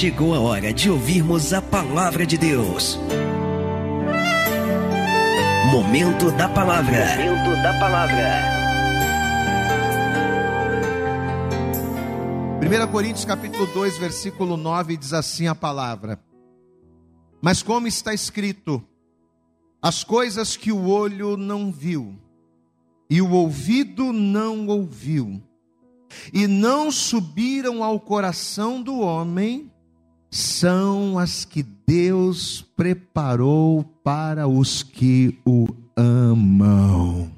chegou a hora de ouvirmos a palavra de Deus. Momento da palavra. Momento da palavra. 1 Coríntios capítulo 2, versículo 9 diz assim a palavra: Mas como está escrito, as coisas que o olho não viu, e o ouvido não ouviu, e não subiram ao coração do homem, são as que Deus preparou para os que o amam.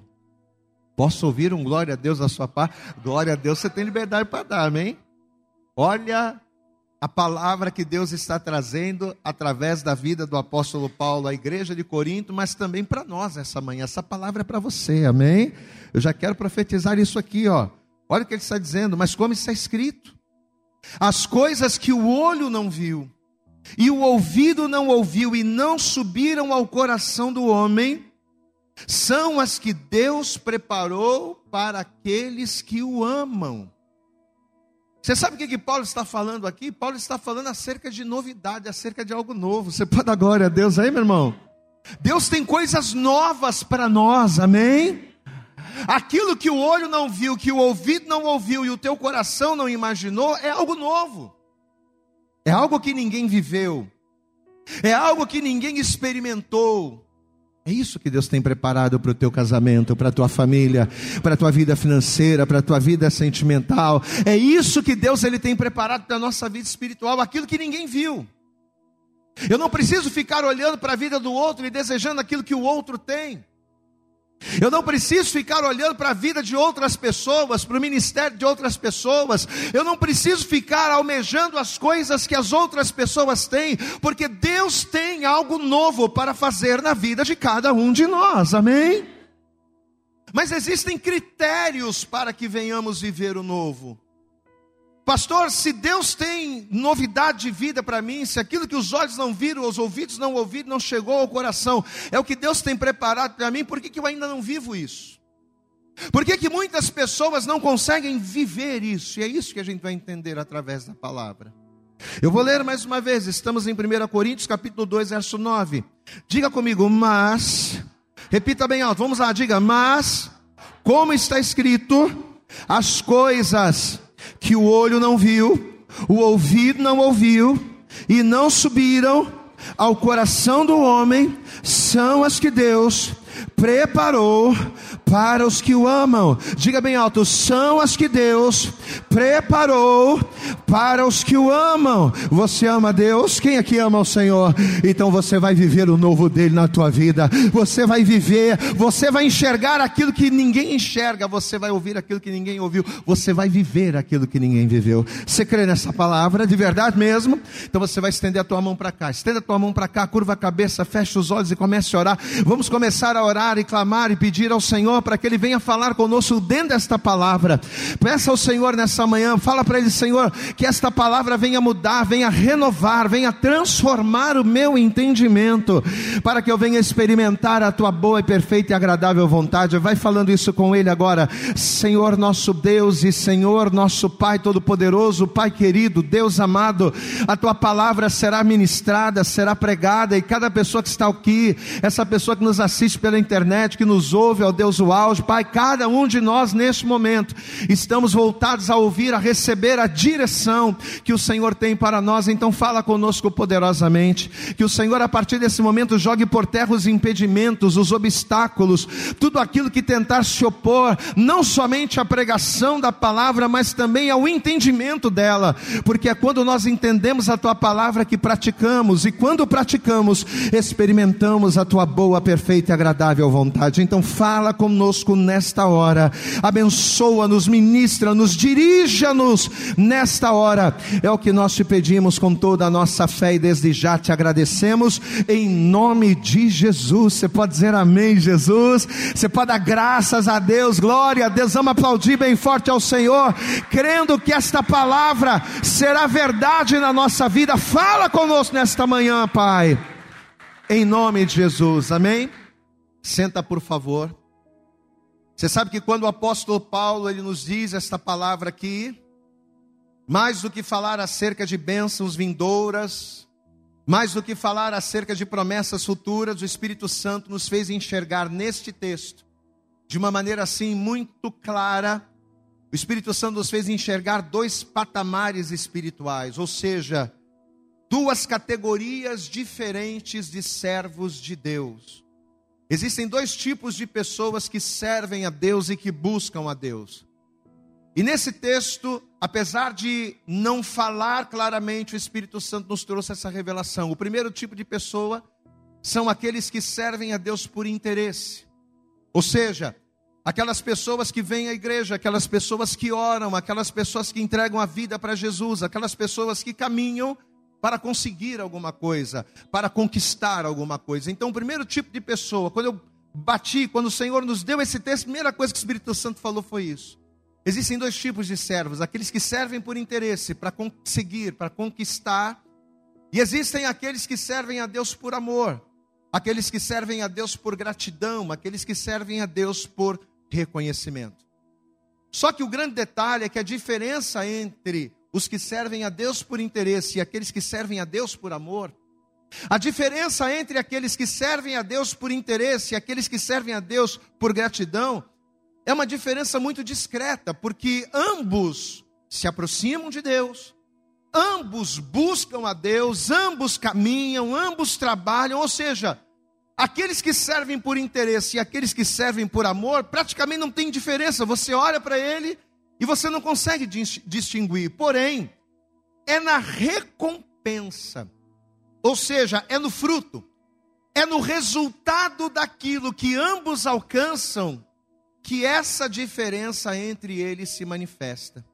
Posso ouvir um glória a Deus da sua parte? Glória a Deus, você tem liberdade para dar, amém? Olha a palavra que Deus está trazendo através da vida do apóstolo Paulo à igreja de Corinto, mas também para nós essa manhã. Essa palavra é para você, amém? Eu já quero profetizar isso aqui, ó. Olha o que ele está dizendo, mas como está escrito: as coisas que o olho não viu, e o ouvido não ouviu, e não subiram ao coração do homem, são as que Deus preparou para aqueles que o amam. Você sabe o que, que Paulo está falando aqui? Paulo está falando acerca de novidade, acerca de algo novo. Você pode dar glória a Deus aí, meu irmão? Deus tem coisas novas para nós, amém? Aquilo que o olho não viu, que o ouvido não ouviu e o teu coração não imaginou, é algo novo. É algo que ninguém viveu. É algo que ninguém experimentou. É isso que Deus tem preparado para o teu casamento, para a tua família, para a tua vida financeira, para a tua vida sentimental. É isso que Deus ele tem preparado para a nossa vida espiritual, aquilo que ninguém viu. Eu não preciso ficar olhando para a vida do outro e desejando aquilo que o outro tem. Eu não preciso ficar olhando para a vida de outras pessoas, para o ministério de outras pessoas. Eu não preciso ficar almejando as coisas que as outras pessoas têm, porque Deus tem algo novo para fazer na vida de cada um de nós. Amém? Mas existem critérios para que venhamos viver o novo. Pastor, se Deus tem novidade de vida para mim, se aquilo que os olhos não viram, os ouvidos não ouviram, não chegou ao coração, é o que Deus tem preparado para mim, por que, que eu ainda não vivo isso? Por que, que muitas pessoas não conseguem viver isso? E é isso que a gente vai entender através da palavra. Eu vou ler mais uma vez, estamos em 1 Coríntios capítulo 2, verso 9. Diga comigo, mas, repita bem alto, vamos lá, diga, mas, como está escrito, as coisas que o olho não viu, o ouvido não ouviu, e não subiram ao coração do homem, são as que Deus preparou para os que o amam. Diga bem alto: são as que Deus preparou para os que o amam. Você ama Deus? Quem aqui ama o Senhor? Então você vai viver o novo dele na tua vida. Você vai viver, você vai enxergar aquilo que ninguém enxerga, você vai ouvir aquilo que ninguém ouviu, você vai viver aquilo que ninguém viveu. Você crê nessa palavra de verdade mesmo? Então você vai estender a tua mão para cá. Estenda a tua mão para cá, curva a cabeça, fecha os olhos e comece a orar. Vamos começar a orar e clamar e pedir ao Senhor para que ele venha falar conosco dentro desta palavra. Peça ao Senhor nessa manhã, fala para ele, Senhor, que esta palavra venha mudar, venha renovar, venha transformar o meu entendimento, para que eu venha experimentar a tua boa e perfeita e agradável vontade. Vai falando isso com ele agora, Senhor nosso Deus e Senhor nosso Pai Todo-Poderoso, Pai querido, Deus amado, a tua palavra será ministrada, será pregada, e cada pessoa que está aqui, essa pessoa que nos assiste pela internet, que nos ouve, ó Deus, o áudio, Pai, cada um de nós neste momento, estamos voltados a ouvir, a receber a direção que o Senhor tem para nós, então fala conosco poderosamente. Que o Senhor, a partir desse momento, jogue por terra os impedimentos, os obstáculos, tudo aquilo que tentar se opor, não somente à pregação da palavra, mas também ao entendimento dela, porque é quando nós entendemos a tua palavra que praticamos, e quando praticamos, experimentamos a tua boa, perfeita e agradável vontade. Então fala conosco nesta hora, abençoa-nos, ministra-nos, dirija-nos nesta hora. É o que nós te pedimos com toda a nossa fé e desde já te agradecemos em nome de Jesus. Você pode dizer amém, Jesus. Você pode dar graças a Deus, glória a Deus. Vamos aplaudir bem forte ao Senhor, crendo que esta palavra será verdade na nossa vida. Fala conosco nesta manhã, Pai. Em nome de Jesus. Amém. Senta, por favor. Você sabe que quando o apóstolo Paulo ele nos diz esta palavra aqui, mais do que falar acerca de bênçãos vindouras, mais do que falar acerca de promessas futuras, o Espírito Santo nos fez enxergar neste texto, de uma maneira assim muito clara, o Espírito Santo nos fez enxergar dois patamares espirituais, ou seja, duas categorias diferentes de servos de Deus. Existem dois tipos de pessoas que servem a Deus e que buscam a Deus. E nesse texto, apesar de não falar claramente, o Espírito Santo nos trouxe essa revelação. O primeiro tipo de pessoa são aqueles que servem a Deus por interesse. Ou seja, aquelas pessoas que vêm à igreja, aquelas pessoas que oram, aquelas pessoas que entregam a vida para Jesus, aquelas pessoas que caminham para conseguir alguma coisa, para conquistar alguma coisa. Então, o primeiro tipo de pessoa, quando eu bati, quando o Senhor nos deu esse texto, a primeira coisa que o Espírito Santo falou foi isso. Existem dois tipos de servos: aqueles que servem por interesse, para conseguir, para conquistar, e existem aqueles que servem a Deus por amor, aqueles que servem a Deus por gratidão, aqueles que servem a Deus por reconhecimento. Só que o grande detalhe é que a diferença entre os que servem a Deus por interesse e aqueles que servem a Deus por amor, a diferença entre aqueles que servem a Deus por interesse e aqueles que servem a Deus por gratidão é uma diferença muito discreta, porque ambos se aproximam de Deus, ambos buscam a Deus, ambos caminham, ambos trabalham, ou seja, aqueles que servem por interesse e aqueles que servem por amor, praticamente não tem diferença. Você olha para ele e você não consegue distinguir. Porém, é na recompensa, ou seja, é no fruto, é no resultado daquilo que ambos alcançam que essa diferença entre eles se manifesta.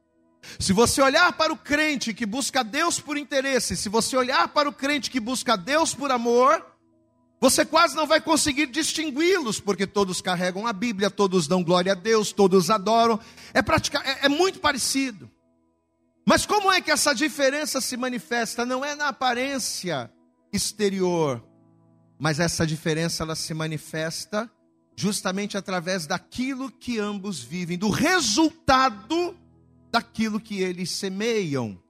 Se você olhar para o crente que busca Deus por interesse, se você olhar para o crente que busca Deus por amor, você quase não vai conseguir distingui-los, porque todos carregam a Bíblia, todos dão glória a Deus, todos adoram. É, pratica, é, é muito parecido. Mas como é que essa diferença se manifesta? Não é na aparência exterior, mas essa diferença ela se manifesta justamente através daquilo que ambos vivem, do resultado daquilo que eles semeiam.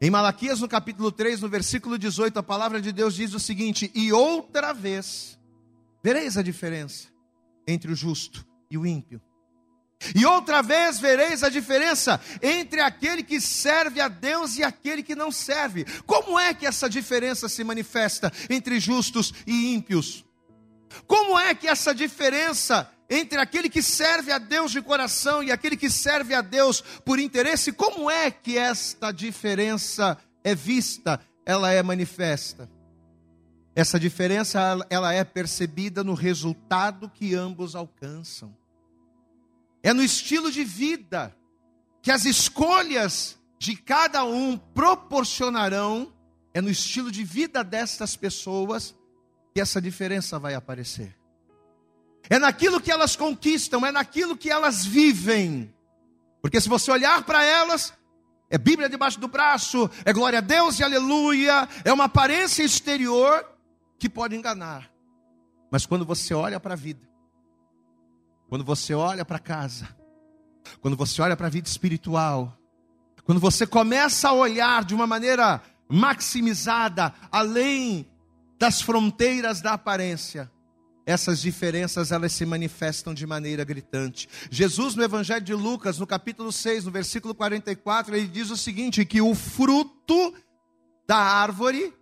Em Malaquias, no capítulo 3, no versículo 18, a palavra de Deus diz o seguinte: E outra vez, vereis a diferença entre o justo e o ímpio. E outra vez vereis a diferença entre aquele que serve a Deus e aquele que não serve. Como é que essa diferença se manifesta entre justos e ímpios? Como é que essa diferença entre aquele que serve a Deus de coração e aquele que serve a Deus por interesse, como é que esta diferença é vista, ela é manifesta? Essa diferença ela é percebida no resultado que ambos alcançam. É no estilo de vida que as escolhas de cada um proporcionarão, é no estilo de vida destas pessoas que essa diferença vai aparecer. É naquilo que elas conquistam, é naquilo que elas vivem. Porque se você olhar para elas, é Bíblia debaixo do braço, é glória a Deus e aleluia, é uma aparência exterior que pode enganar. Mas quando você olha para a vida, quando você olha para casa, quando você olha para a vida espiritual, quando você começa a olhar de uma maneira maximizada, além das fronteiras da aparência, essas diferenças elas se manifestam de maneira gritante. Jesus no Evangelho de Lucas, no capítulo 6, no versículo 44, ele diz o seguinte, que o fruto da árvore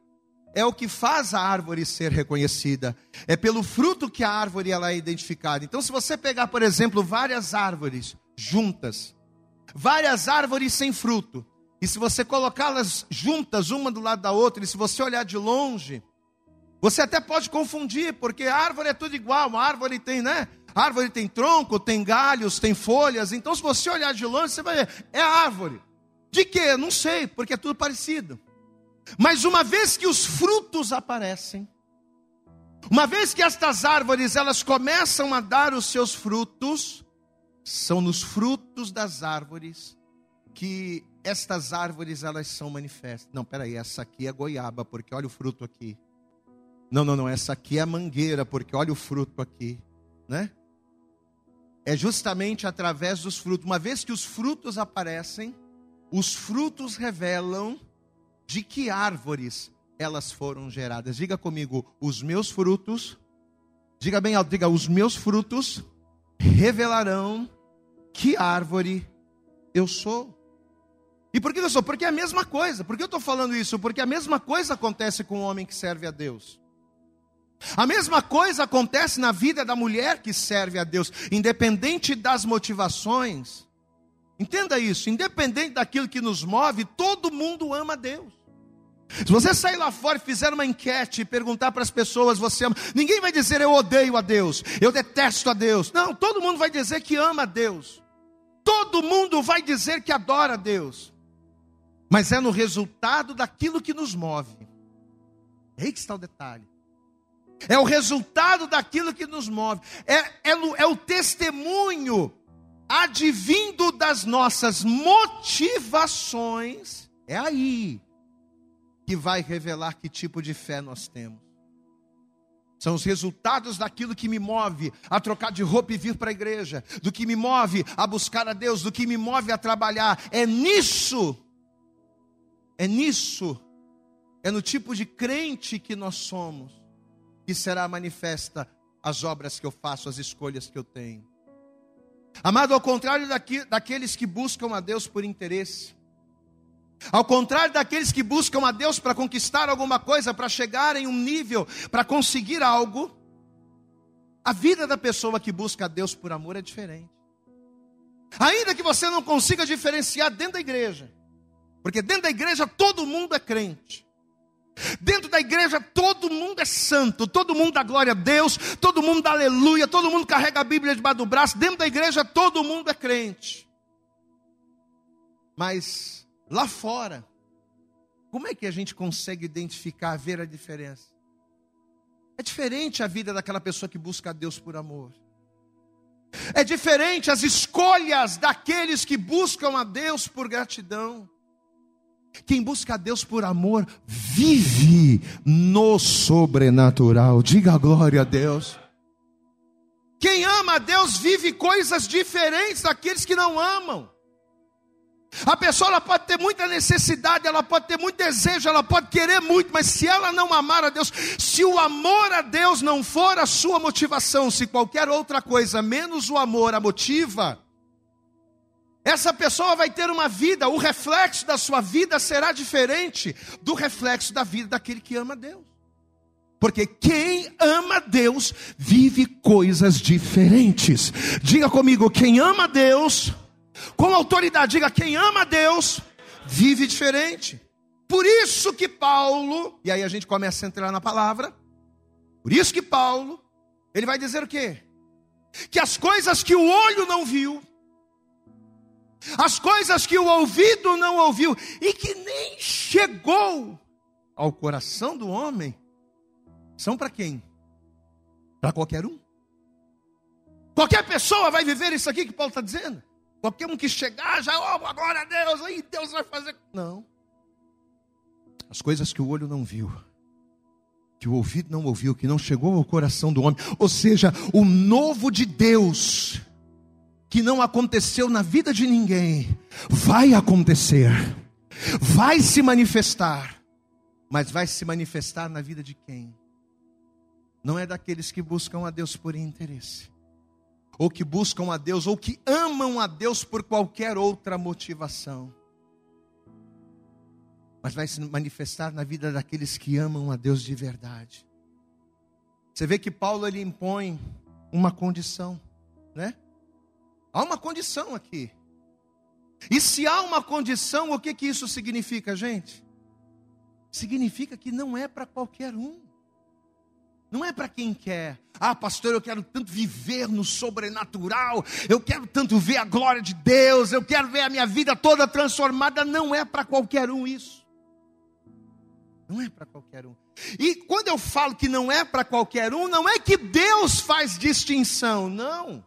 é o que faz a árvore ser reconhecida. É pelo fruto que a árvore ela é identificada. Então se você pegar, por exemplo, várias árvores juntas, várias árvores sem fruto, e se você colocá-las juntas uma do lado da outra, e se você olhar de longe, você até pode confundir, porque árvore é tudo igual. Uma árvore tem, né? Árvore tem tronco, tem galhos, tem folhas. Então, se você olhar de longe, você vai ver, é árvore. De quê? Não sei, porque é tudo parecido. Mas uma vez que os frutos aparecem, uma vez que estas árvores elas começam a dar os seus frutos, são nos frutos das árvores que estas árvores elas são manifestas. Não, peraí, essa aqui é goiaba, porque olha o fruto aqui. Não, não, não, essa aqui é a mangueira, porque olha o fruto aqui, né? É justamente através dos frutos. Uma vez que os frutos aparecem, os frutos revelam de que árvores elas foram geradas. Diga comigo, os meus frutos, diga bem alto, diga, os meus frutos revelarão que árvore eu sou. E por que eu sou? Porque é a mesma coisa. Por que eu estou falando isso? Porque a mesma coisa acontece com o homem que serve a Deus. A mesma coisa acontece na vida da mulher que serve a Deus, independente das motivações. Entenda isso, independente daquilo que nos move, todo mundo ama Deus. Se você sair lá fora e fizer uma enquete e perguntar para as pessoas, você ama, ninguém vai dizer eu odeio a Deus, eu detesto a Deus. Não, todo mundo vai dizer que ama a Deus. Todo mundo vai dizer que adora a Deus. Mas é no resultado daquilo que nos move. É aí que está o detalhe. É o resultado daquilo que nos move. É, é, é o testemunho advindo das nossas motivações. É aí que vai revelar que tipo de fé nós temos. São os resultados daquilo que me move a trocar de roupa e vir para a igreja, do que me move a buscar a Deus, do que me move a trabalhar. É nisso, é nisso, é no tipo de crente que nós somos, que será manifesta as obras que eu faço, as escolhas que eu tenho. Amado, ao contrário daqui, daqueles que buscam a Deus por interesse, ao contrário daqueles que buscam a Deus para conquistar alguma coisa, para chegar em um nível, para conseguir algo, a vida da pessoa que busca a Deus por amor é diferente. Ainda que você não consiga diferenciar dentro da igreja, porque dentro da igreja todo mundo é crente. Dentro da igreja todo mundo é santo, todo mundo dá glória a Deus, todo mundo dá aleluia, todo mundo carrega a Bíblia debaixo do braço. Dentro da igreja todo mundo é crente. Mas lá fora, como é que a gente consegue identificar, ver a diferença? É diferente a vida daquela pessoa que busca a Deus por amor. É diferente as escolhas daqueles que buscam a Deus por gratidão. Quem busca a Deus por amor vive no sobrenatural. Diga glória a Deus. Quem ama a Deus vive coisas diferentes daqueles que não amam. A pessoa pode ter muita necessidade, ela pode ter muito desejo, ela pode querer muito, mas se ela não amar a Deus, se o amor a Deus não for a sua motivação, se qualquer outra coisa menos o amor a motiva, essa pessoa vai ter uma vida, o reflexo da sua vida será diferente do reflexo da vida daquele que ama Deus. Porque quem ama Deus vive coisas diferentes. Diga comigo, quem ama Deus com autoridade, diga: quem ama Deus vive diferente. Por isso que Paulo, e aí a gente começa a entrar na palavra, por isso que Paulo, ele vai dizer o quê? Que as coisas que o olho não viu, as coisas que o ouvido não ouviu, e que nem chegou ao coração do homem, são para quem? Para qualquer um. Qualquer pessoa vai viver isso aqui que Paulo está dizendo. Qualquer um que chegar já, oh, agora a Deus, aí Deus vai fazer. Não. As coisas que o olho não viu, que o ouvido não ouviu, que não chegou ao coração do homem, ou seja, o novo de Deus, que não aconteceu na vida de ninguém, vai acontecer, vai se manifestar, mas vai se manifestar na vida de quem? Não é daqueles que buscam a Deus por interesse ou que buscam a Deus, ou que amam a Deus por qualquer outra motivação. Mas vai se manifestar na vida daqueles que amam a Deus de verdade. Você vê que Paulo ele impõe uma condição, né? Há uma condição aqui. E se há uma condição, o que que isso significa, gente? Significa que não é para qualquer um. Não é para quem quer. Ah, pastor, eu quero tanto viver no sobrenatural. Eu quero tanto ver a glória de Deus. Eu quero ver a minha vida toda transformada. Não é para qualquer um isso. Não é para qualquer um. E quando eu falo que não é para qualquer um, não é que Deus faz distinção, não.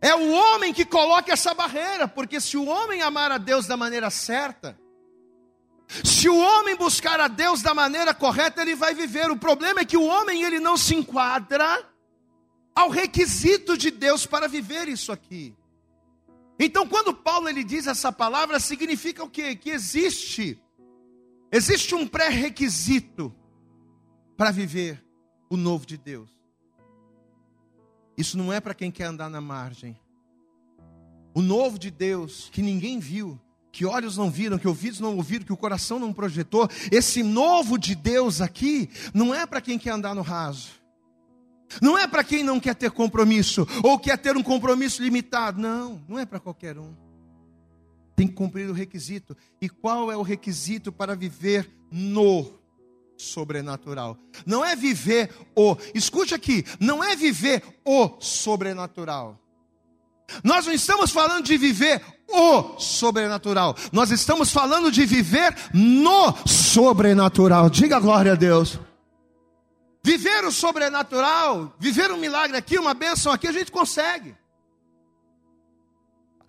É o homem que coloca essa barreira, porque se o homem amar a Deus da maneira certa, se o homem buscar a Deus da maneira correta, ele vai viver. O problema é que o homem ele não se enquadra ao requisito de Deus para viver isso aqui. Então, quando Paulo ele diz essa palavra, significa o quê? Que existe existe um pré-requisito para viver o novo de Deus. Isso não é para quem quer andar na margem. O novo de Deus, que ninguém viu, que olhos não viram, que ouvidos não ouviram, que o coração não projetou, esse novo de Deus aqui, não é para quem quer andar no raso. Não é para quem não quer ter compromisso, ou quer ter um compromisso limitado. Não, não é para qualquer um. Tem que cumprir o requisito. E qual é o requisito para viver no sobrenatural? Não é viver o, escute aqui, não é viver o sobrenatural. Nós não estamos falando de viver o sobrenatural, nós estamos falando de viver no sobrenatural. Diga glória a Deus. Viver o sobrenatural, viver um milagre aqui, uma bênção aqui, a gente consegue.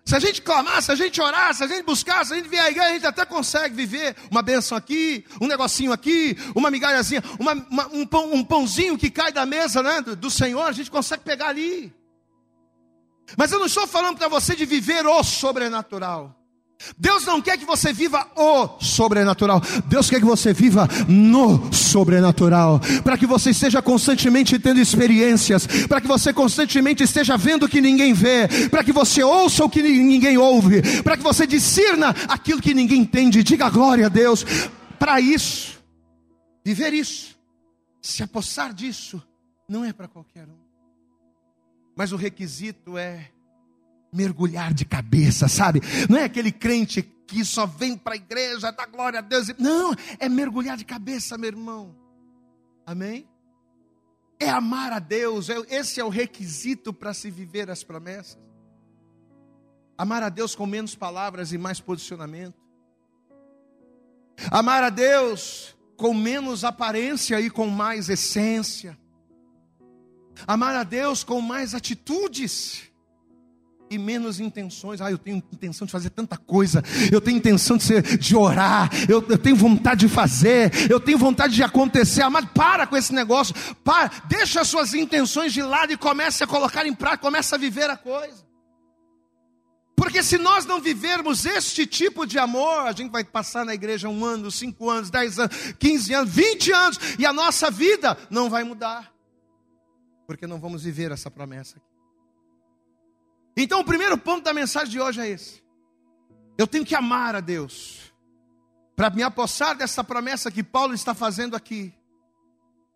Se a gente clamar, se a gente orar, se a gente buscar, se a gente vier à igreja, a gente até consegue viver uma bênção aqui, um negocinho aqui, uma migalhazinha, uma, uma, um, pão, um pãozinho que cai da mesa né, do, do Senhor, a gente consegue pegar ali. Mas eu não estou falando para você de viver o sobrenatural. Deus não quer que você viva o sobrenatural. Deus quer que você viva no sobrenatural. Para que você esteja constantemente tendo experiências. Para que você constantemente esteja vendo o que ninguém vê. Para que você ouça o que ninguém ouve. Para que você discirna aquilo que ninguém entende. Diga glória a Deus. Para isso, viver isso, se apossar disso, não é para qualquer um. Mas o requisito é mergulhar de cabeça, sabe? Não é aquele crente que só vem para a igreja, dá glória a Deus. Não, é mergulhar de cabeça, meu irmão. Amém? É amar a Deus, é, esse é o requisito para se viver as promessas. Amar a Deus com menos palavras e mais posicionamento. Amar a Deus com menos aparência e com mais essência. Amar a Deus com mais atitudes e menos intenções. Ah, eu tenho intenção de fazer tanta coisa, eu tenho intenção de, ser, de orar, eu, eu tenho vontade de fazer, eu tenho vontade de acontecer. Mas para com esse negócio, para, deixa as suas intenções de lado e comece a colocar em prática, comece a viver a coisa. Porque se nós não vivermos este tipo de amor, a gente vai passar na igreja um ano, cinco anos, dez anos, quinze anos, vinte anos, e a nossa vida não vai mudar. Porque não vamos viver essa promessa aqui. Então, o primeiro ponto da mensagem de hoje é esse: eu tenho que amar a Deus, para me apossar dessa promessa que Paulo está fazendo aqui,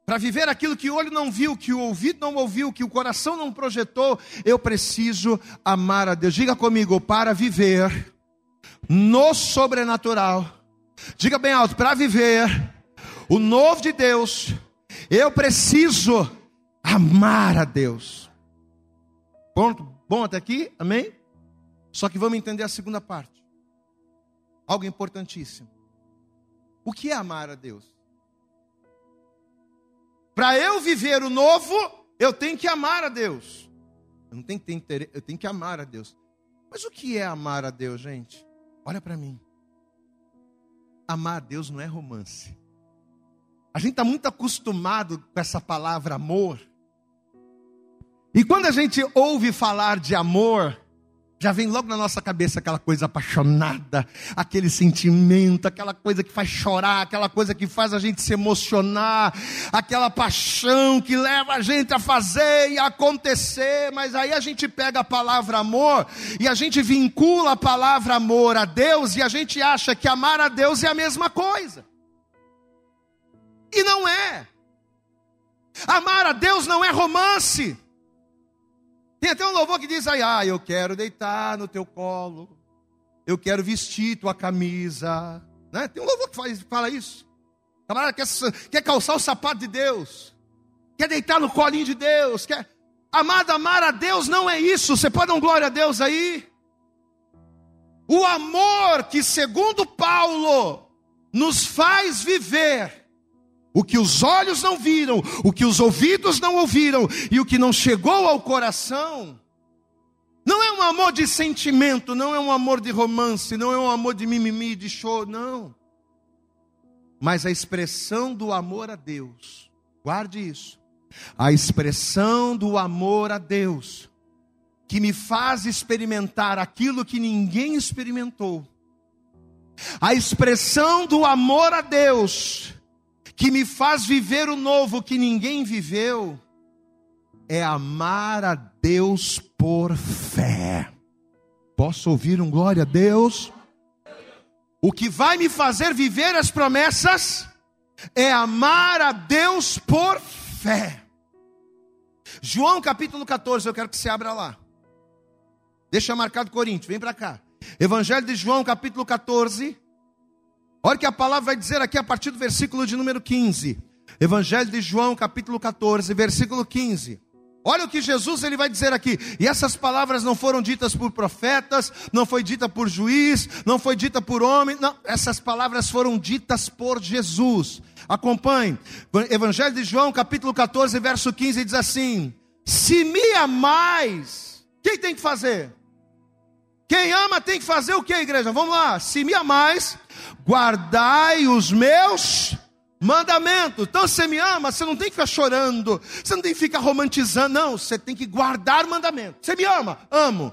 para viver aquilo que o olho não viu, que o ouvido não ouviu, que o coração não projetou, eu preciso amar a Deus. Diga comigo, para viver no sobrenatural, diga bem alto, para viver o novo de Deus, eu preciso amar a Deus. Ponto Bom até aqui? Amém? Só que vamos entender a segunda parte. Algo importantíssimo. O que é amar a Deus? Para eu viver o novo, eu tenho que amar a Deus. Eu não tenho que ter interesse, eu tenho que amar a Deus. Mas o que é amar a Deus, gente? Olha para mim. Amar a Deus não é romance. A gente está muito acostumado com essa palavra amor e quando a gente ouve falar de amor, já vem logo na nossa cabeça aquela coisa apaixonada, aquele sentimento, aquela coisa que faz chorar, aquela coisa que faz a gente se emocionar, aquela paixão que leva a gente a fazer e a acontecer. Mas aí a gente pega a palavra amor e a gente vincula a palavra amor a Deus e a gente acha que amar a Deus é a mesma coisa. E não é. Amar a Deus não é romance. Tem até um louvor que diz aí, ah, eu quero deitar no teu colo, eu quero vestir tua camisa. Né? Tem um louvor que faz, fala isso. Camarada quer, quer calçar o sapato de Deus, quer deitar no colinho de Deus, quer. Amado, amar a Deus não é isso. Você pode dar um glória a Deus aí? O amor que, segundo Paulo, nos faz viver o que os olhos não viram, o que os ouvidos não ouviram e o que não chegou ao coração, não é um amor de sentimento, não é um amor de romance, não é um amor de mimimi, de show, não. Mas a expressão do amor a Deus, guarde isso, a expressão do amor a Deus, que me faz experimentar aquilo que ninguém experimentou. A expressão do amor a Deus, que me faz viver o novo que ninguém viveu, é amar a Deus por fé. Posso ouvir um glória a Deus? O que vai me fazer viver as promessas é amar a Deus por fé. João capítulo 14, eu quero que você abra lá. Deixa marcado Coríntios, vem para cá. Evangelho de João, capítulo 14. Olha o que a palavra vai dizer aqui a partir do versículo de número 15. Evangelho de João, capítulo 14, versículo 15. Olha o que Jesus ele vai dizer aqui. E essas palavras não foram ditas por profetas, não foi dita por juiz, não foi dita por homem, não, essas palavras foram ditas por Jesus. Acompanhe. Evangelho de João, capítulo 14, verso 15 diz assim: Se me amais, quem tem que fazer? Quem ama tem que fazer o que, igreja? Vamos lá. Se me amais, guardai os meus mandamento. Então você me ama, você não tem que ficar chorando, você não tem que ficar romantizando, não, você tem que guardar mandamento. Você me ama? Amo.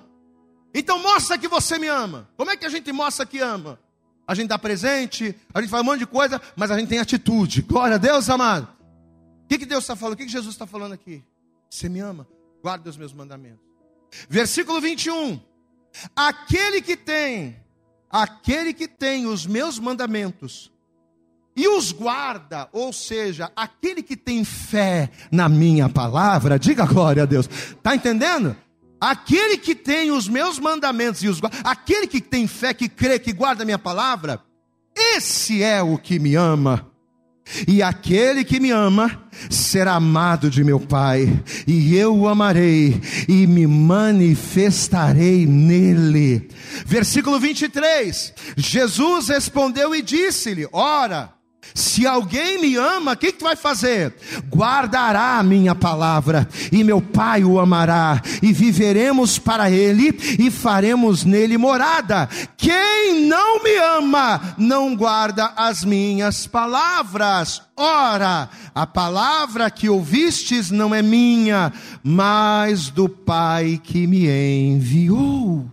Então mostra que você me ama. Como é que a gente mostra que ama? A gente dá presente, a gente faz um monte de coisa, mas a gente tem atitude. Glória a Deus, amado. O que, que Deus está falando? O que, que Jesus está falando aqui? Você me ama? Guarda os meus mandamentos. Versículo 21. Aquele que tem, aquele que tem os meus mandamentos e os guarda, ou seja, aquele que tem fé na minha palavra, diga glória a Deus, está entendendo? Aquele que tem os meus mandamentos e os guarda, aquele que tem fé, que crê, que guarda a minha palavra, esse é o que me ama. E aquele que me ama será amado de meu Pai, e eu o amarei e me manifestarei nele. Versículo 23: Jesus respondeu e disse-lhe: Ora, se alguém me ama, o que, que tu vai fazer? Guardará a minha palavra, e meu Pai o amará, e viveremos para ele, e faremos nele morada. Quem não me ama, não guarda as minhas palavras. Ora, a palavra que ouvistes não é minha, mas do Pai que me enviou.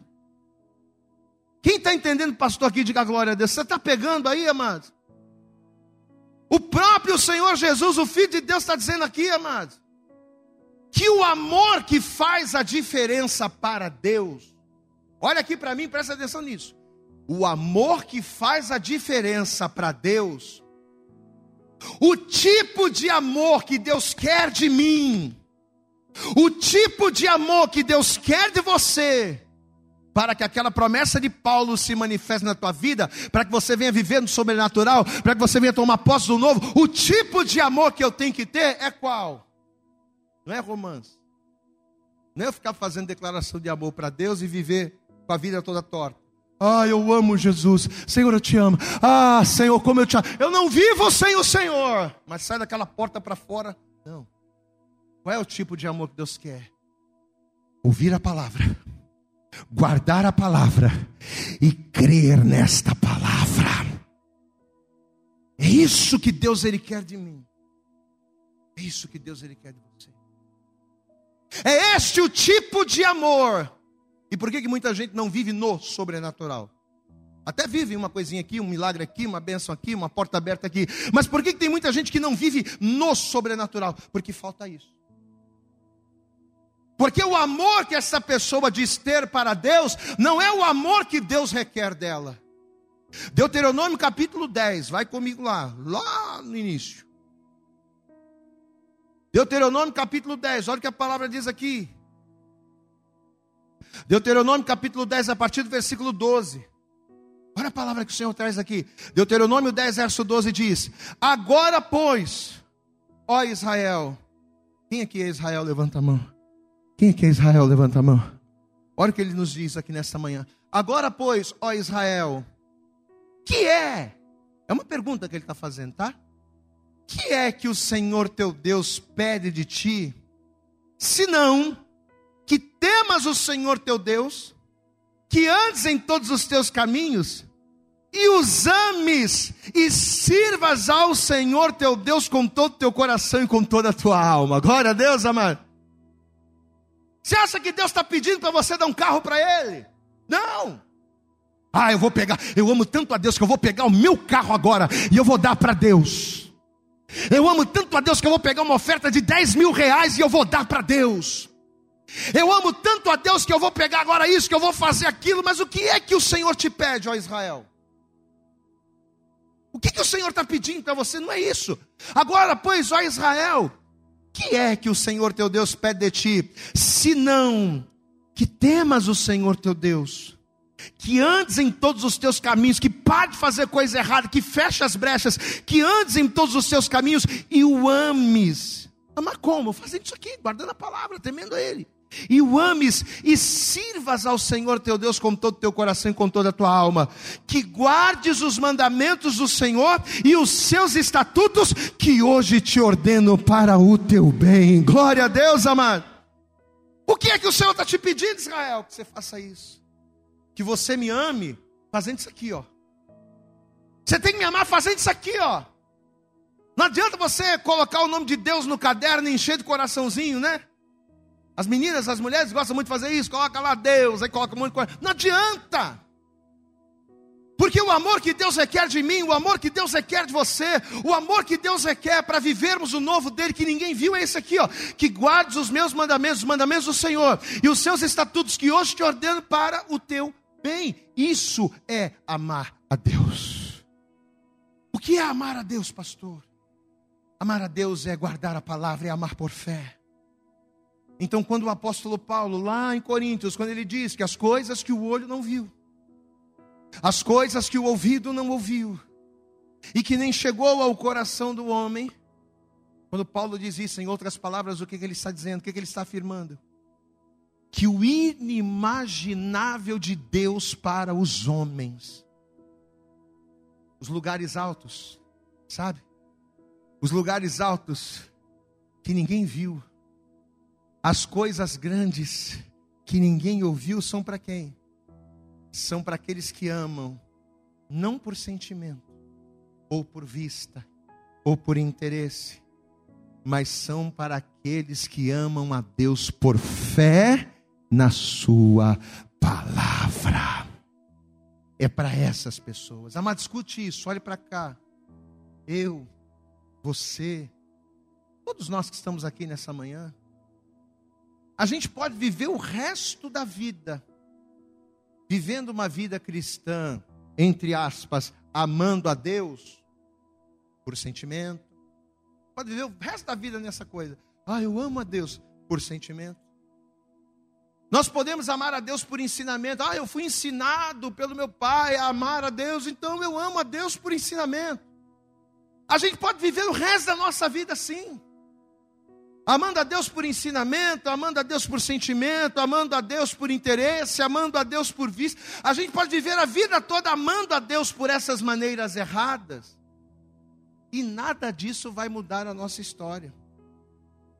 Quem está entendendo, pastor, aqui, diga glória a Deus. Você está pegando aí, amados? O próprio Senhor Jesus, o Filho de Deus, está dizendo aqui, amados, que o amor que faz a diferença para Deus, olha aqui para mim, presta atenção nisso. O amor que faz a diferença para Deus, o tipo de amor que Deus quer de mim, o tipo de amor que Deus quer de você, para que aquela promessa de Paulo se manifeste na tua vida, para que você venha viver no sobrenatural, para que você venha tomar posse do novo, o tipo de amor que eu tenho que ter é qual? Não é romance. Não é eu ficar fazendo declaração de amor para Deus e viver com a vida toda torta. Ah, eu amo Jesus. Senhor, eu te amo. Ah, Senhor, como eu te amo. Eu não vivo sem o Senhor. Mas sai daquela porta para fora. Não. Qual é o tipo de amor que Deus quer? Ouvir a palavra guardar a palavra e crer nesta palavra. É isso que Deus ele quer de mim. É isso que Deus ele quer de você. É este o tipo de amor. E por que, que muita gente não vive no sobrenatural? Até vive uma coisinha aqui, um milagre aqui, uma benção aqui, uma porta aberta aqui. Mas por que, que tem muita gente que não vive no sobrenatural? Porque falta isso. Porque o amor que essa pessoa diz ter para Deus não é o amor que Deus requer dela. Deuteronômio capítulo 10, vai comigo lá, lá no início. Deuteronômio capítulo 10, olha o que a palavra diz aqui. Deuteronômio capítulo 10, a partir do versículo 12. Olha a palavra que o Senhor traz aqui. Deuteronômio 10, verso 12 diz: Agora, pois, ó Israel, quem aqui é Israel? Levanta a mão. Quem é que é Israel? Levanta a mão. Olha o que ele nos diz aqui nesta manhã. Agora, pois, ó Israel, que é? É uma pergunta que ele está fazendo, tá? Que é que o Senhor teu Deus pede de ti, senão que temas o Senhor teu Deus, que andes em todos os teus caminhos, e os ames, e sirvas ao Senhor teu Deus com todo o teu coração e com toda a tua alma. Glória a Deus, amado. Você acha que Deus está pedindo para você dar um carro para Ele? Não. Ah, eu vou pegar, eu amo tanto a Deus que eu vou pegar o meu carro agora e eu vou dar para Deus. Eu amo tanto a Deus que eu vou pegar uma oferta de 10 mil reais e eu vou dar para Deus. Eu amo tanto a Deus que eu vou pegar agora isso, que eu vou fazer aquilo, mas o que é que o Senhor te pede, ó Israel? O que, que o Senhor está pedindo para você? Não é isso. Agora, pois, ó Israel, que é que o Senhor teu Deus pede de ti? Se não que temas o Senhor teu Deus, que andes em todos os teus caminhos, que pare de fazer coisa errada, que feche as brechas, que andes em todos os teus caminhos e o ames. Amar como? Fazendo isso aqui, guardando a palavra, temendo a Ele e o ames e sirvas ao Senhor teu Deus com todo o teu coração e com toda a tua alma, que guardes os mandamentos do Senhor e os seus estatutos que hoje te ordeno para o teu bem. Glória a Deus, amado. O que é que o Senhor está te pedindo, Israel? Que você faça isso. Que você me ame fazendo isso aqui, ó. Você tem que me amar fazendo isso aqui, ó. Não adianta você colocar o nome de Deus no caderno e encher de coraçãozinho, né? As meninas, as mulheres gostam muito de fazer isso, coloca lá Deus, aí coloca de coisa. Não adianta. Porque o amor que Deus requer de mim, o amor que Deus requer de você, o amor que Deus requer para vivermos o novo dele que ninguém viu é esse aqui, ó, que guardes os meus mandamentos, os mandamentos do Senhor e os seus estatutos que hoje te ordeno para o teu bem. Isso é amar a Deus. O que é amar a Deus, pastor? Amar a Deus é guardar a palavra e amar por fé. Então, quando o apóstolo Paulo, lá em Coríntios, quando ele diz que as coisas que o olho não viu, as coisas que o ouvido não ouviu, e que nem chegou ao coração do homem, quando Paulo diz isso, em outras palavras, o que, ele está dizendo, o que ele está afirmando? Que o inimaginável de Deus para os homens, os lugares altos, sabe? Os lugares altos que ninguém viu, as coisas grandes que ninguém ouviu são para quem? São para aqueles que amam, não por sentimento, ou por vista, ou por interesse, mas são para aqueles que amam a Deus por fé na Sua palavra. É para essas pessoas. Amado, discute isso, olhe para cá. Eu, você, todos nós que estamos aqui nessa manhã, a gente pode viver o resto da vida vivendo uma vida cristã, entre aspas, amando a Deus por sentimento. Pode viver o resto da vida nessa coisa. Ah, eu amo a Deus por sentimento. Nós podemos amar a Deus por ensinamento. Ah, eu fui ensinado pelo meu pai a amar a Deus, então eu amo a Deus por ensinamento. A gente pode viver o resto da nossa vida assim amando a Deus por ensinamento, amando a Deus por sentimento, amando a Deus por interesse, amando a Deus por vista. A gente pode viver a vida toda amando a Deus por essas maneiras erradas. E nada disso vai mudar a nossa história.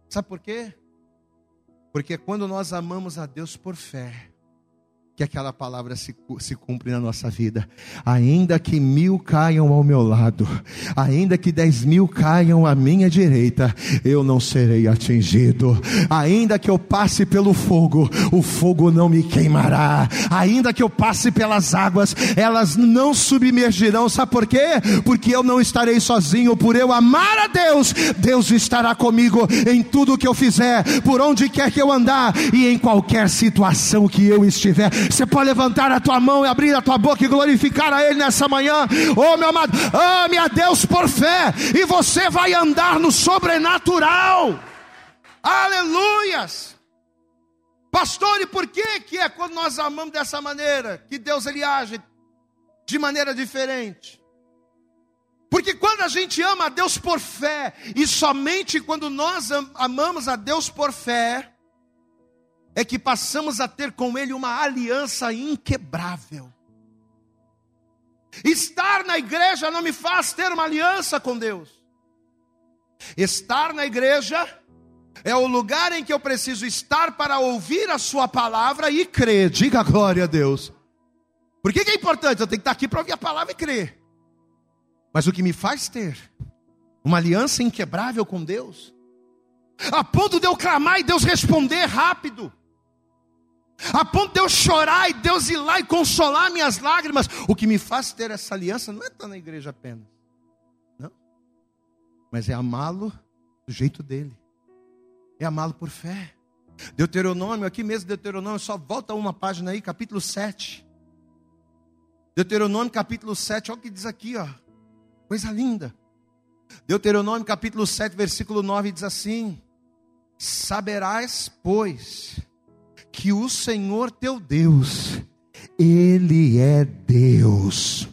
Sabe por quê? Porque quando nós amamos a Deus por fé, que aquela palavra se, se cumpre na nossa vida. Ainda que mil caiam ao meu lado, ainda que dez mil caiam à minha direita, eu não serei atingido. Ainda que eu passe pelo fogo, o fogo não me queimará. Ainda que eu passe pelas águas, elas não submergirão. Sabe por quê? Porque eu não estarei sozinho. Por eu amar a Deus, Deus estará comigo em tudo que eu fizer, por onde quer que eu andar e em qualquer situação que eu estiver você pode levantar a tua mão e abrir a tua boca e glorificar a Ele nessa manhã. Oh, meu amado, ame a Deus por fé, e você vai andar no sobrenatural. Aleluias. Pastor, e por que que é quando nós amamos dessa maneira que Deus ele age de maneira diferente? Porque quando a gente ama a Deus por fé, e somente quando nós amamos a Deus por fé, é que passamos a ter com Ele uma aliança inquebrável. Estar na igreja não me faz ter uma aliança com Deus. Estar na igreja é o lugar em que eu preciso estar para ouvir a Sua palavra e crer. Diga glória a Deus. Por que, que é importante? Eu tenho que estar aqui para ouvir a palavra e crer. Mas o que me faz ter uma aliança inquebrável com Deus, a ponto de eu clamar e Deus responder rápido a ponto de eu chorar e Deus ir lá e consolar minhas lágrimas. O que me faz ter essa aliança não é estar na igreja apenas, não, mas é amá-lo do jeito dele, é amá-lo por fé. Deuteronômio, aqui mesmo Deuteronômio, só volta uma página aí, capítulo 7. Deuteronômio capítulo 7, olha o que diz aqui, ó. Coisa linda. Deuteronômio capítulo 7, versículo 9 diz assim: Saberás, pois, que o Senhor teu Deus, Ele é Deus,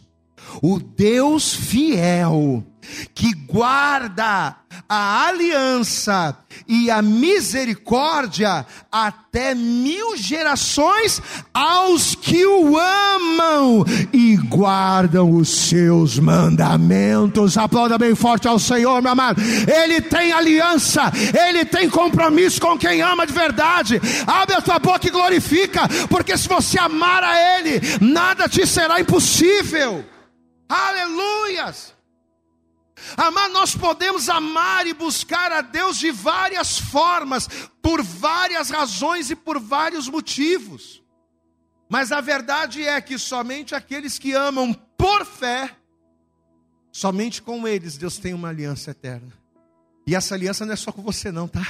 o Deus fiel, que guarda a aliança e a misericórdia até mil gerações aos que o amam e guardam os seus mandamentos. Aplauda bem forte ao Senhor, meu amado. Ele tem aliança, ele tem compromisso com quem ama de verdade. Abre a tua boca e glorifica, porque se você amar a Ele, nada te será impossível. Aleluias! Amar, nós podemos amar e buscar a Deus de várias formas, por várias razões e por vários motivos. Mas a verdade é que somente aqueles que amam por fé, somente com eles Deus tem uma aliança eterna. E essa aliança não é só com você, não, tá?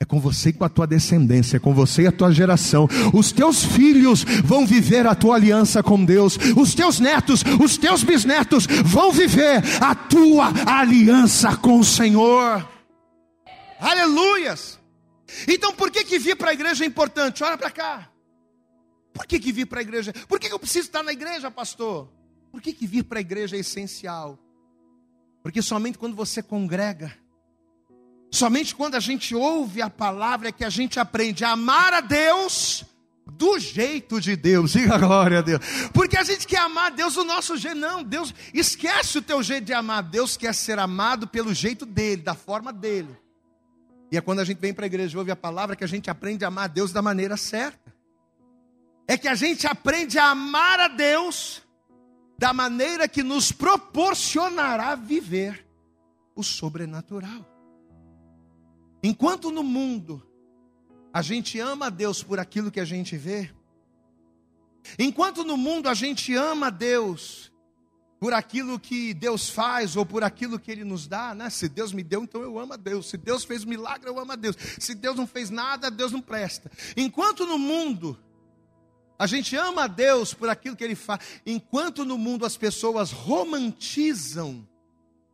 É com você e com a tua descendência, é com você e a tua geração. Os teus filhos vão viver a tua aliança com Deus. Os teus netos, os teus bisnetos vão viver a tua aliança com o Senhor. Aleluias! Então por que que vir para a igreja é importante? Olha para cá. Por que que vir para a igreja? Por que, que eu preciso estar na igreja, pastor? Por que que vir para a igreja é essencial? Porque somente quando você congrega, Somente quando a gente ouve a palavra é que a gente aprende a amar a Deus do jeito de Deus. Diga glória a Deus. Porque a gente quer amar Deus do nosso jeito. Não, Deus esquece o teu jeito de amar. Deus quer ser amado pelo jeito dele, da forma dele. E é quando a gente vem para a igreja e ouve a palavra que a gente aprende a amar Deus da maneira certa. É que a gente aprende a amar a Deus da maneira que nos proporcionará viver o sobrenatural. Enquanto no mundo a gente ama a Deus por aquilo que a gente vê, enquanto no mundo a gente ama a Deus por aquilo que Deus faz ou por aquilo que Ele nos dá, né? Se Deus me deu, então eu amo a Deus. Se Deus fez um milagre, eu amo a Deus. Se Deus não fez nada, Deus não presta. Enquanto no mundo a gente ama a Deus por aquilo que Ele faz, enquanto no mundo as pessoas romantizam,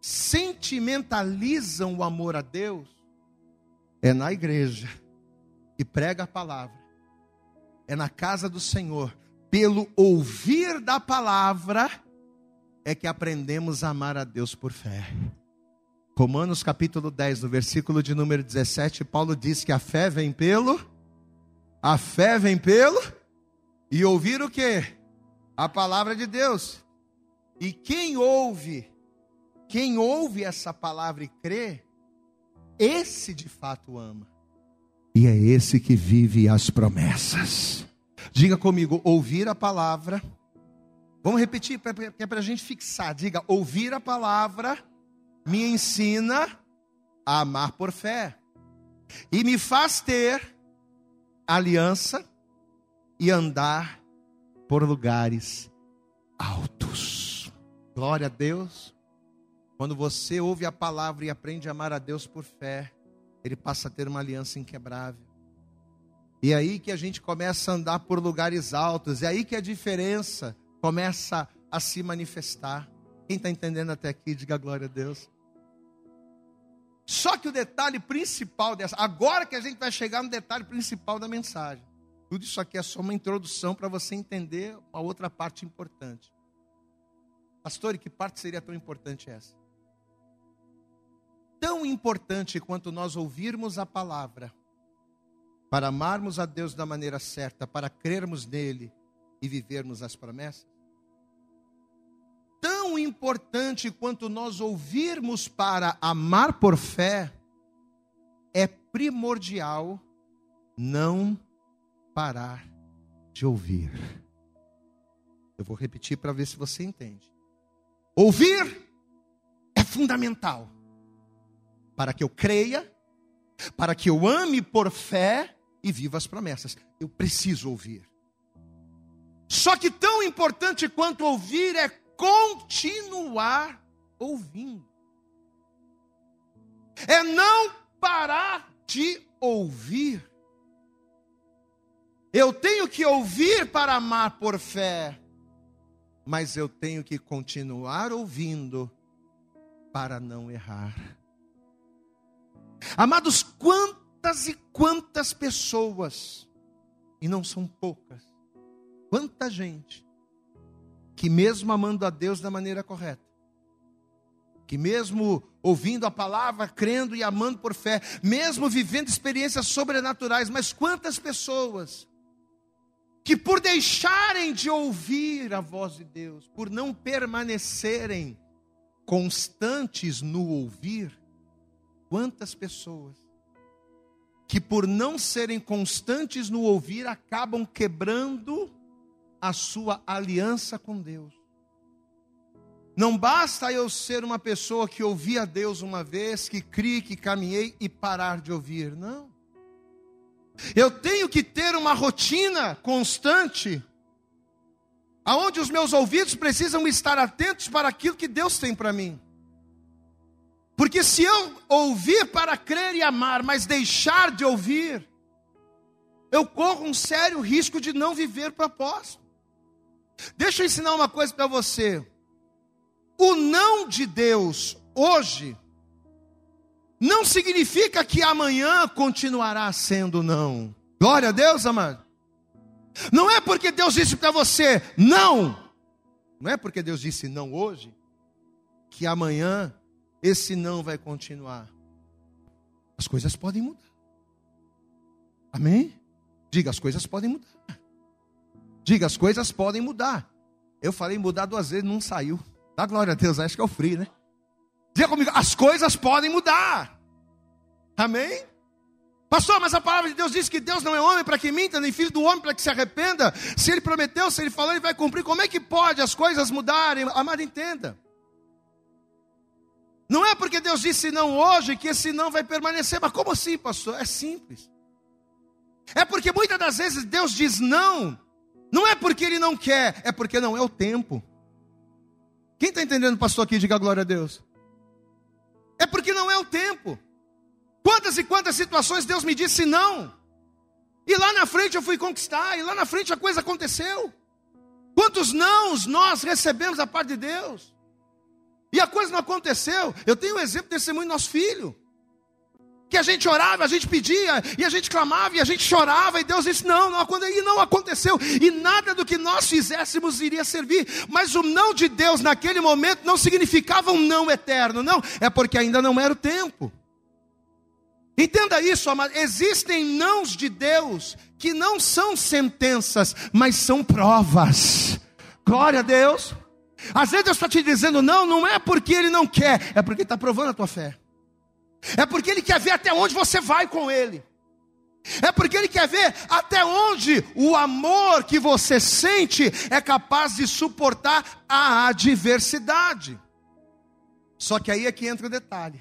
sentimentalizam o amor a Deus, é na igreja que prega a palavra, é na casa do Senhor, pelo ouvir da palavra, é que aprendemos a amar a Deus por fé. Romanos capítulo 10, no versículo de número 17, Paulo diz que a fé vem pelo, a fé vem pelo, e ouvir o que? A palavra de Deus. E quem ouve, quem ouve essa palavra e crê, esse de fato ama. E é esse que vive as promessas. Diga comigo, ouvir a palavra. Vamos repetir, que é para a gente fixar. Diga, ouvir a palavra me ensina a amar por fé. E me faz ter aliança e andar por lugares altos. Glória a Deus. Quando você ouve a palavra e aprende a amar a Deus por fé, ele passa a ter uma aliança inquebrável. E é aí que a gente começa a andar por lugares altos, é aí que a diferença começa a se manifestar. Quem está entendendo até aqui, diga glória a Deus. Só que o detalhe principal dessa, agora que a gente vai chegar no detalhe principal da mensagem. Tudo isso aqui é só uma introdução para você entender a outra parte importante. Pastor, que parte seria tão importante essa? Tão importante quanto nós ouvirmos a palavra, para amarmos a Deus da maneira certa, para crermos nele e vivermos as promessas? Tão importante quanto nós ouvirmos para amar por fé, é primordial não parar de ouvir. Eu vou repetir para ver se você entende. Ouvir é fundamental para que eu creia, para que eu ame por fé e viva as promessas. Eu preciso ouvir. Só que tão importante quanto ouvir é continuar ouvindo. É não parar de ouvir. Eu tenho que ouvir para amar por fé, mas eu tenho que continuar ouvindo para não errar. Amados, quantas e quantas pessoas, e não são poucas, quanta gente, que mesmo amando a Deus da maneira correta, que mesmo ouvindo a palavra, crendo e amando por fé, mesmo vivendo experiências sobrenaturais, mas quantas pessoas que por deixarem de ouvir a voz de Deus, por não permanecerem constantes no ouvir, quantas pessoas que por não serem constantes no ouvir acabam quebrando a sua aliança com Deus. Não basta eu ser uma pessoa que ouvi a Deus uma vez, que crie, que caminhei e parar de ouvir. Não. Eu tenho que ter uma rotina constante, aonde os meus ouvidos precisam estar atentos para aquilo que Deus tem para mim. Porque se eu ouvir para crer e amar, mas deixar de ouvir, eu corro um sério risco de não viver propósito. Deixa eu ensinar uma coisa para você. O não de Deus hoje não significa que amanhã continuará sendo não. Glória a Deus, amado. Não é porque Deus disse para você não, não é porque Deus disse não hoje, que amanhã esse não vai continuar. As coisas podem mudar. Amém? Diga, as coisas podem mudar. Diga, as coisas podem mudar. Eu falei mudar duas vezes, não saiu. Dá glória a Deus, acho que é o frio, né? Diga comigo, as coisas podem mudar. Amém? Pastor, mas a palavra de Deus diz que Deus não é homem para que minta, nem filho do homem para que se arrependa. Se ele prometeu, se ele falou, ele vai cumprir. Como é que pode as coisas mudarem? Amado, entenda. Não é porque Deus disse não hoje que esse não vai permanecer. Mas como assim, pastor? É simples. É porque muitas das vezes Deus diz não. Não é porque Ele não quer, é porque não é o tempo. Quem está entendendo, pastor, aqui? Diga glória a Deus. É porque não é o tempo. Quantas e quantas situações Deus me disse não. E lá na frente eu fui conquistar, e lá na frente a coisa aconteceu. Quantos nãos nós recebemos da parte de Deus? E a coisa não aconteceu. Eu tenho um exemplo desse muito nosso filho. Que a gente orava, a gente pedia, e a gente clamava, e a gente chorava, e Deus disse: não, não aconteceu, e não aconteceu, e nada do que nós fizéssemos iria servir. Mas o não de Deus naquele momento não significava um não eterno, não, é porque ainda não era o tempo. Entenda isso, amado. Existem nãos de Deus que não são sentenças, mas são provas. Glória a Deus. Às vezes Deus está te dizendo não, não é porque Ele não quer, é porque está provando a tua fé. É porque Ele quer ver até onde você vai com Ele. É porque Ele quer ver até onde o amor que você sente é capaz de suportar a adversidade. Só que aí é que entra o detalhe.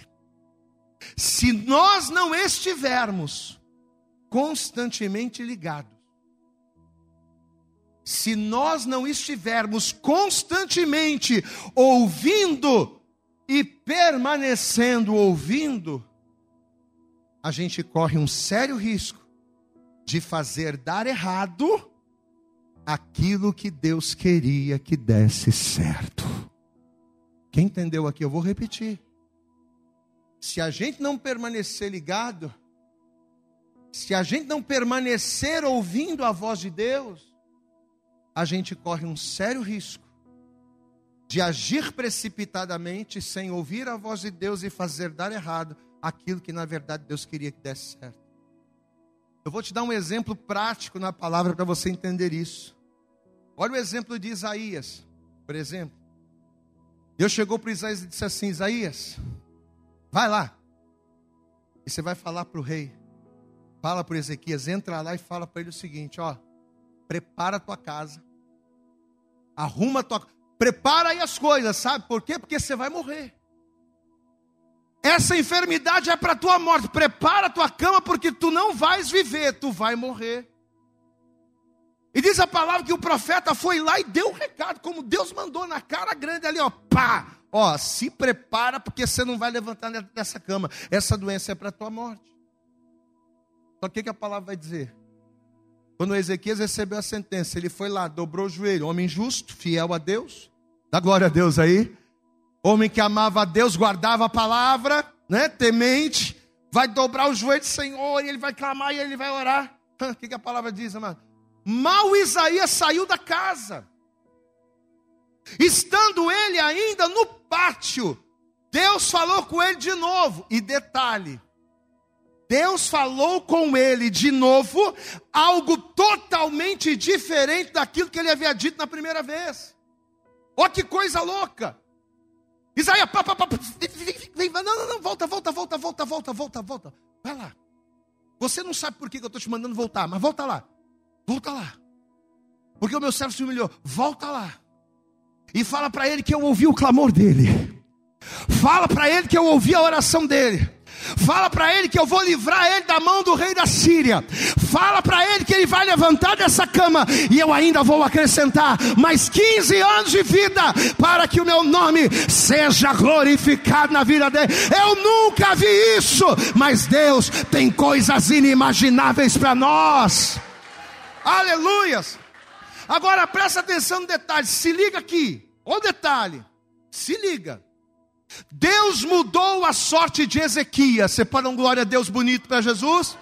Se nós não estivermos constantemente ligados, se nós não estivermos constantemente ouvindo e permanecendo ouvindo, a gente corre um sério risco de fazer dar errado aquilo que Deus queria que desse certo. Quem entendeu aqui? Eu vou repetir. Se a gente não permanecer ligado, se a gente não permanecer ouvindo a voz de Deus, a gente corre um sério risco de agir precipitadamente sem ouvir a voz de Deus e fazer dar errado aquilo que na verdade Deus queria que desse certo. Eu vou te dar um exemplo prático na palavra para você entender isso. Olha o exemplo de Isaías, por exemplo. Deus chegou para Isaías e disse assim: Isaías, Vai lá. E você vai falar para o rei. Fala para Ezequias, entra lá e fala para ele o seguinte: ó, prepara a tua casa, arruma a tua, prepara aí as coisas, sabe por quê? Porque você vai morrer. Essa enfermidade é para tua morte. Prepara a tua cama porque tu não vais viver, tu vai morrer. E diz a palavra que o profeta foi lá e deu o um recado, como Deus mandou na cara grande ali, ó, pá! Ó, se prepara porque você não vai levantar dessa cama. Essa doença é para a tua morte. Então o que, que a palavra vai dizer? Quando Ezequias recebeu a sentença, ele foi lá, dobrou o joelho, homem justo, fiel a Deus, dá glória a Deus aí, homem que amava a Deus, guardava a palavra, né, temente, vai dobrar o joelho, Senhor, e ele vai clamar e ele vai orar. O que, que a palavra diz, amado? Mal Isaías saiu da casa, estando ele ainda no pátio, Deus falou com ele de novo, e detalhe, Deus falou com ele de novo algo totalmente diferente daquilo que ele havia dito na primeira vez. Olha que coisa louca! Isaías, pá, pá, pá, vem, não, não, não, volta, volta, volta, volta, volta, volta, volta. Vai lá. Você não sabe por que eu estou te mandando voltar, mas volta lá. Volta lá. Porque o meu servo se humilhou. Volta lá. E fala para ele que eu ouvi o clamor dele. Fala para ele que eu ouvi a oração dele. Fala para ele que eu vou livrar ele da mão do rei da Síria. Fala para ele que ele vai levantar dessa cama e eu ainda vou acrescentar mais 15 anos de vida para que o meu nome seja glorificado na vida dele. Eu nunca vi isso, mas Deus tem coisas inimagináveis para nós. Aleluias. Agora presta atenção no detalhe, se liga aqui. O detalhe, se liga. Deus mudou a sorte de Ezequias. Você pode dar um glória a Deus bonito para Jesus?